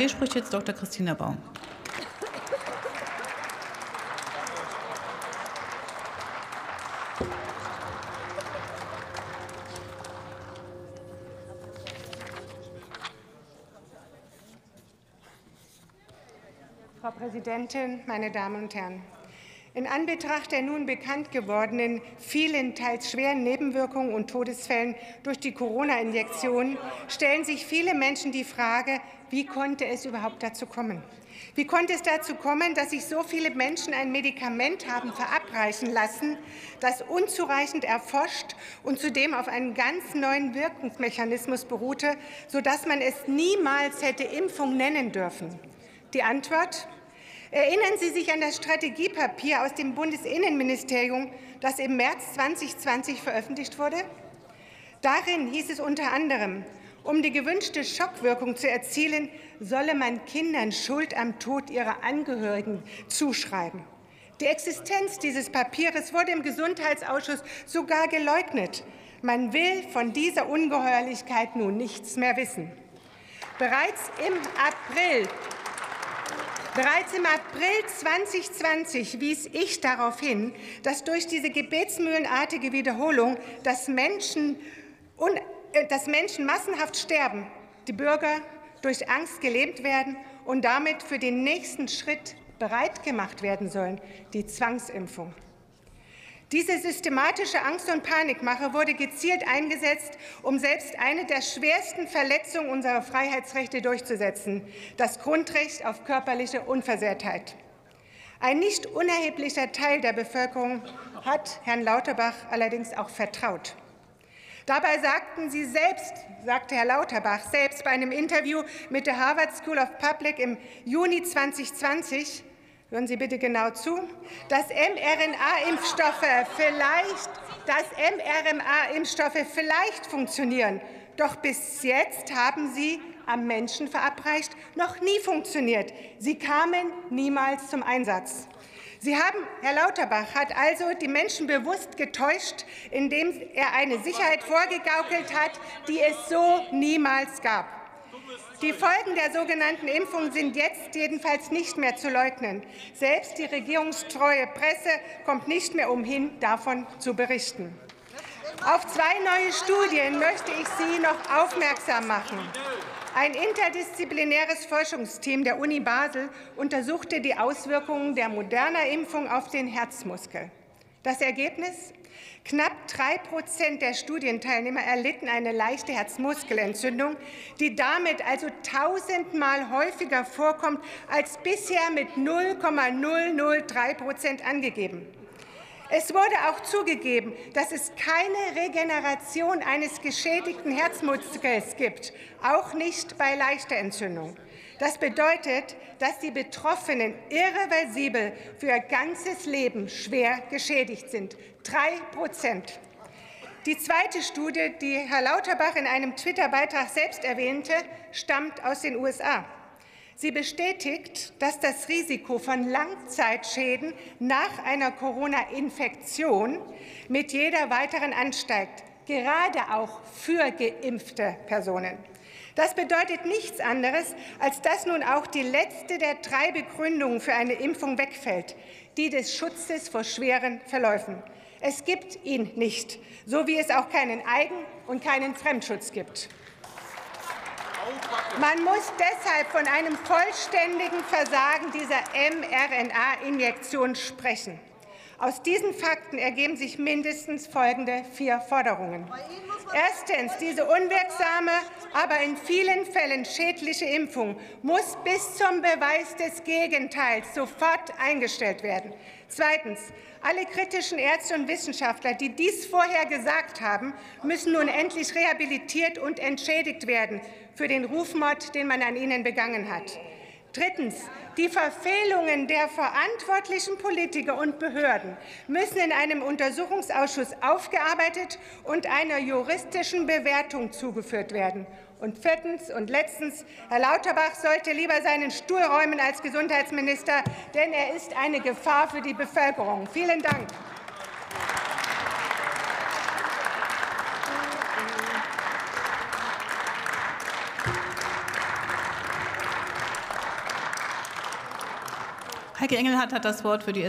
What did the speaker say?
Hier spricht jetzt Dr. Christina Baum. Frau Präsidentin, meine Damen und Herren! In Anbetracht der nun bekannt gewordenen vielen teils schweren Nebenwirkungen und Todesfällen durch die Corona-Injektion stellen sich viele Menschen die Frage, wie konnte es überhaupt dazu kommen? Wie konnte es dazu kommen, dass sich so viele Menschen ein Medikament haben verabreichen lassen, das unzureichend erforscht und zudem auf einen ganz neuen Wirkungsmechanismus beruhte, sodass man es niemals hätte Impfung nennen dürfen? Die Antwort? Erinnern Sie sich an das Strategiepapier aus dem Bundesinnenministerium, das im März 2020 veröffentlicht wurde? Darin hieß es unter anderem, um die gewünschte Schockwirkung zu erzielen, solle man Kindern Schuld am Tod ihrer Angehörigen zuschreiben. Die Existenz dieses Papiers wurde im Gesundheitsausschuss sogar geleugnet. Man will von dieser Ungeheuerlichkeit nun nichts mehr wissen. Bereits im April Bereits im April 2020 wies ich darauf hin, dass durch diese gebetsmühlenartige Wiederholung dass Menschen, äh, dass Menschen massenhaft sterben, die Bürger durch Angst gelähmt werden und damit für den nächsten Schritt bereit gemacht werden sollen, die Zwangsimpfung. Diese systematische Angst- und Panikmache wurde gezielt eingesetzt, um selbst eine der schwersten Verletzungen unserer Freiheitsrechte durchzusetzen, das Grundrecht auf körperliche Unversehrtheit. Ein nicht unerheblicher Teil der Bevölkerung hat Herrn Lauterbach allerdings auch vertraut. Dabei sagten Sie selbst, sagte Herr Lauterbach selbst bei einem Interview mit der Harvard School of Public im Juni 2020, Hören Sie bitte genau zu, dass mRNA-Impfstoffe vielleicht, mRNA-Impfstoffe vielleicht funktionieren. Doch bis jetzt haben sie am Menschen verabreicht noch nie funktioniert. Sie kamen niemals zum Einsatz. Sie haben, Herr Lauterbach hat also die Menschen bewusst getäuscht, indem er eine Sicherheit vorgegaukelt hat, die es so niemals gab. Die Folgen der sogenannten Impfung sind jetzt jedenfalls nicht mehr zu leugnen. Selbst die regierungstreue Presse kommt nicht mehr umhin, davon zu berichten. Auf zwei neue Studien möchte ich Sie noch aufmerksam machen. Ein interdisziplinäres Forschungsteam der Uni Basel untersuchte die Auswirkungen der Moderna-Impfung auf den Herzmuskel. Das Ergebnis? Knapp drei Prozent der Studienteilnehmer erlitten eine leichte Herzmuskelentzündung, die damit also tausendmal häufiger vorkommt als bisher mit 0,003 Prozent angegeben. Es wurde auch zugegeben, dass es keine Regeneration eines geschädigten Herzmuskels gibt, auch nicht bei leichter Entzündung. Das bedeutet, dass die Betroffenen irreversibel für ihr ganzes Leben schwer geschädigt sind. Drei Prozent. Die zweite Studie, die Herr Lauterbach in einem Twitter-Beitrag selbst erwähnte, stammt aus den USA. Sie bestätigt, dass das Risiko von Langzeitschäden nach einer Corona-Infektion mit jeder weiteren ansteigt, gerade auch für geimpfte Personen. Das bedeutet nichts anderes, als dass nun auch die letzte der drei Begründungen für eine Impfung wegfällt, die des Schutzes vor schweren Verläufen. Es gibt ihn nicht, so wie es auch keinen Eigen- und keinen Fremdschutz gibt. Man muss deshalb von einem vollständigen Versagen dieser mRNA-Injektion sprechen. Aus diesen Fakten ergeben sich mindestens folgende vier Forderungen. Erstens. Diese unwirksame, aber in vielen Fällen schädliche Impfung muss bis zum Beweis des Gegenteils sofort eingestellt werden. Zweitens. Alle kritischen Ärzte und Wissenschaftler, die dies vorher gesagt haben, müssen nun endlich rehabilitiert und entschädigt werden für den Rufmord, den man an ihnen begangen hat. Drittens. Die Verfehlungen der verantwortlichen Politiker und Behörden müssen in einem Untersuchungsausschuss aufgearbeitet und einer juristischen Bewertung zugeführt werden. Und viertens und letztens, Herr Lauterbach sollte lieber seinen Stuhl räumen als Gesundheitsminister, denn er ist eine Gefahr für die Bevölkerung. Vielen Dank. Heike Engelhardt hat das Wort für die SPD.